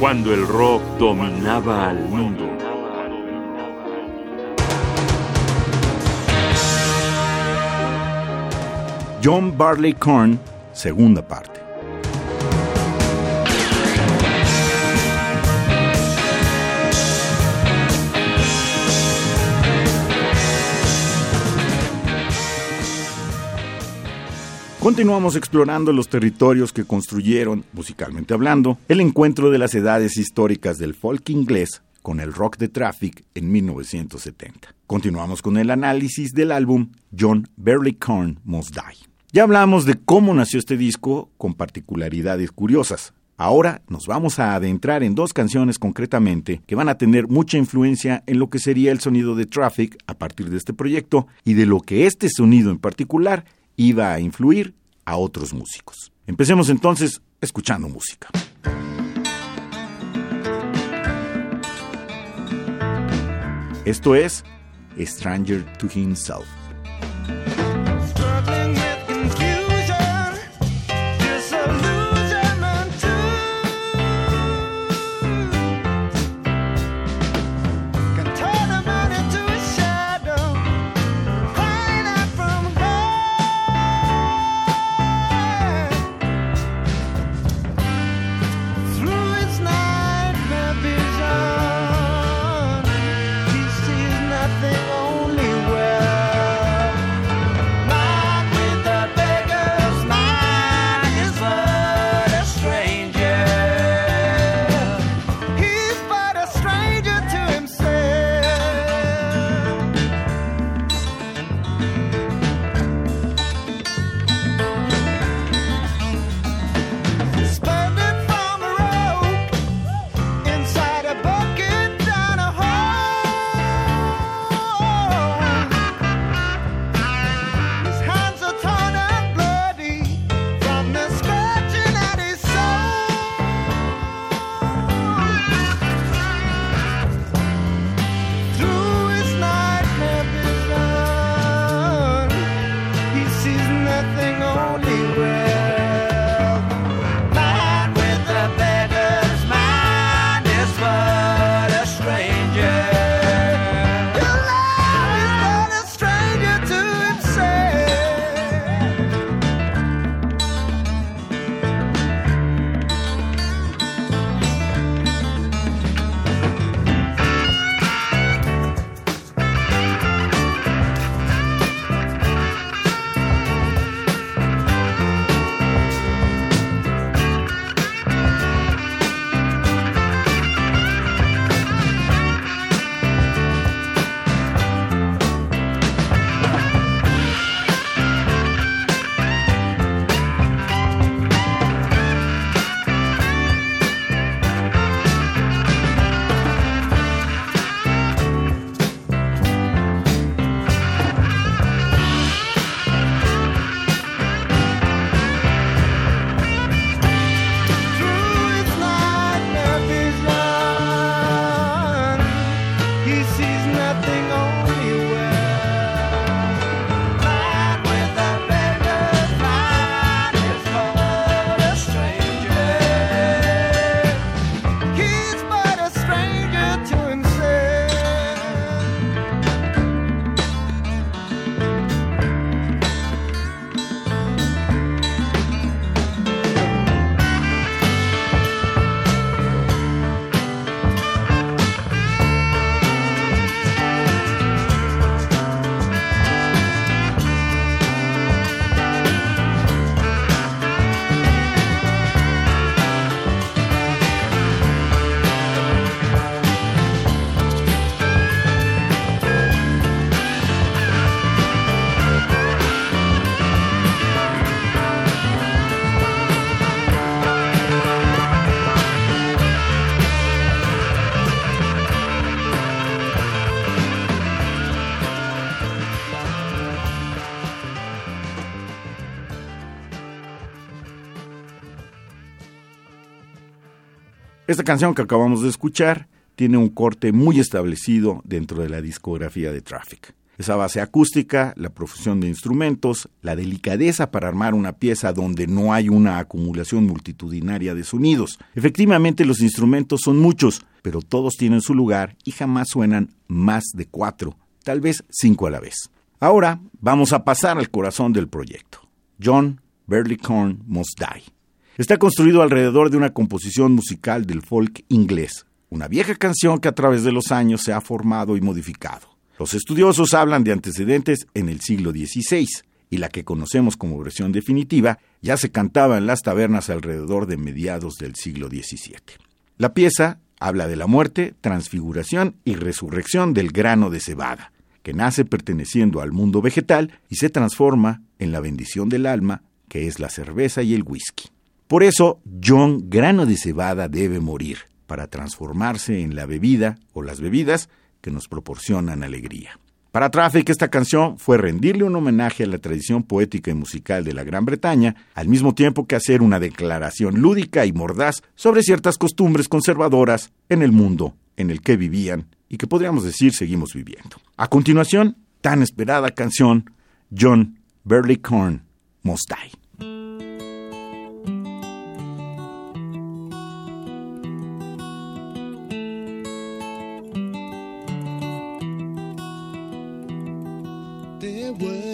cuando el rock dominaba al mundo. John Barley Corn, segunda parte. Continuamos explorando los territorios que construyeron, musicalmente hablando, el encuentro de las edades históricas del folk inglés con el rock de Traffic en 1970. Continuamos con el análisis del álbum John Barleycorn Must Die. Ya hablamos de cómo nació este disco con particularidades curiosas. Ahora nos vamos a adentrar en dos canciones concretamente que van a tener mucha influencia en lo que sería el sonido de Traffic a partir de este proyecto y de lo que este sonido en particular iba a influir a otros músicos. Empecemos entonces escuchando música. Esto es Stranger to Himself. Esta canción que acabamos de escuchar tiene un corte muy establecido dentro de la discografía de Traffic. esa base acústica, la profusión de instrumentos, la delicadeza para armar una pieza donde no hay una acumulación multitudinaria de sonidos. Efectivamente, los instrumentos son muchos, pero todos tienen su lugar y jamás suenan más de cuatro, tal vez cinco a la vez. Ahora vamos a pasar al corazón del proyecto. John Barleycorn Must Die. Está construido alrededor de una composición musical del folk inglés, una vieja canción que a través de los años se ha formado y modificado. Los estudiosos hablan de antecedentes en el siglo XVI, y la que conocemos como versión definitiva ya se cantaba en las tabernas alrededor de mediados del siglo XVII. La pieza habla de la muerte, transfiguración y resurrección del grano de cebada, que nace perteneciendo al mundo vegetal y se transforma en la bendición del alma, que es la cerveza y el whisky. Por eso, John Grano de Cebada debe morir, para transformarse en la bebida o las bebidas que nos proporcionan alegría. Para Traffic esta canción fue rendirle un homenaje a la tradición poética y musical de la Gran Bretaña, al mismo tiempo que hacer una declaración lúdica y mordaz sobre ciertas costumbres conservadoras en el mundo en el que vivían y que podríamos decir seguimos viviendo. A continuación, tan esperada canción, John Words.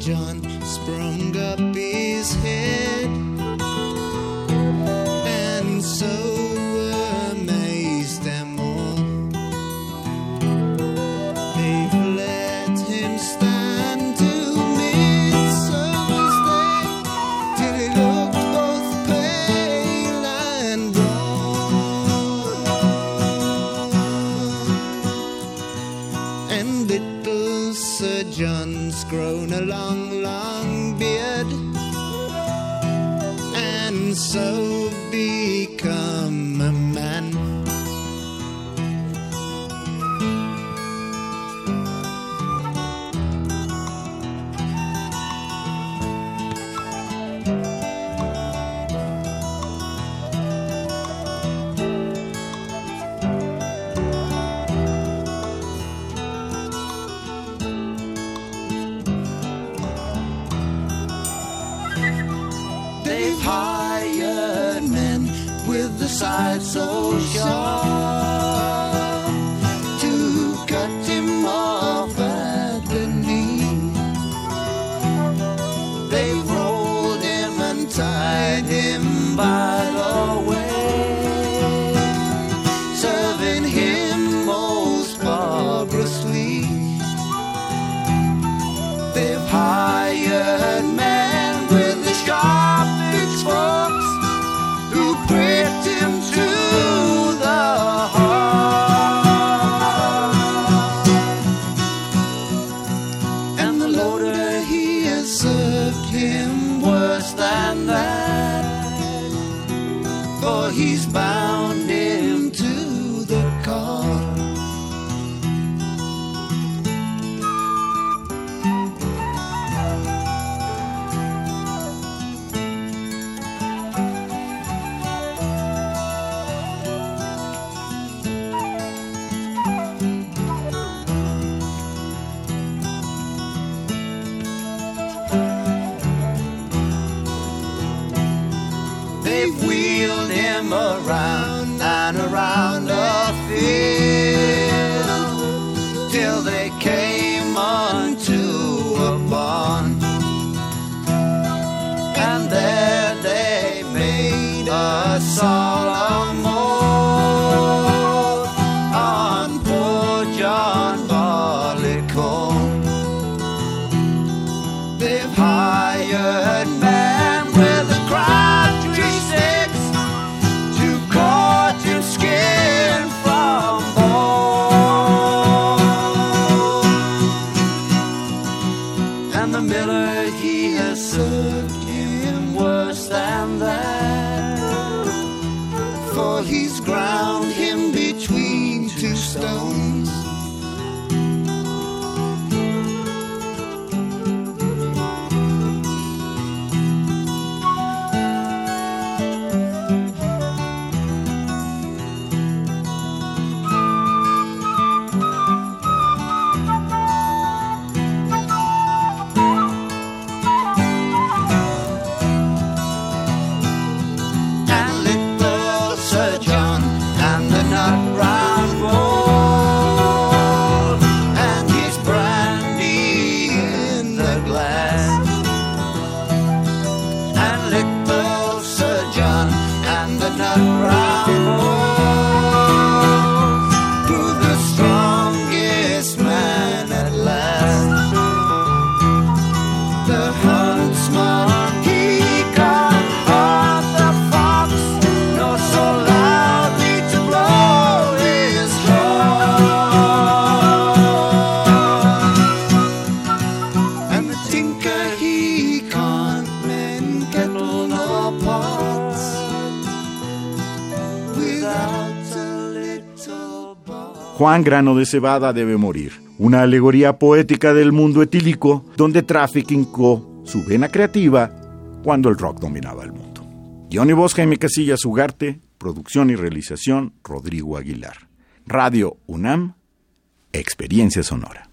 John sprung up Barleycorn Must Die. he's bound him to lights up. wheeled him around and around the field till they came unto a barn. And there they made a solemn oath on poor John Barleycorn. They've Juan Grano de Cebada debe morir. Una alegoría poética del mundo etílico donde Traffic incó su vena creativa cuando el rock dominaba el mundo. Johnny Voz, Jaime Casillas Ugarte, producción y realización, Rodrigo Aguilar. Radio UNAM, Experiencia Sonora.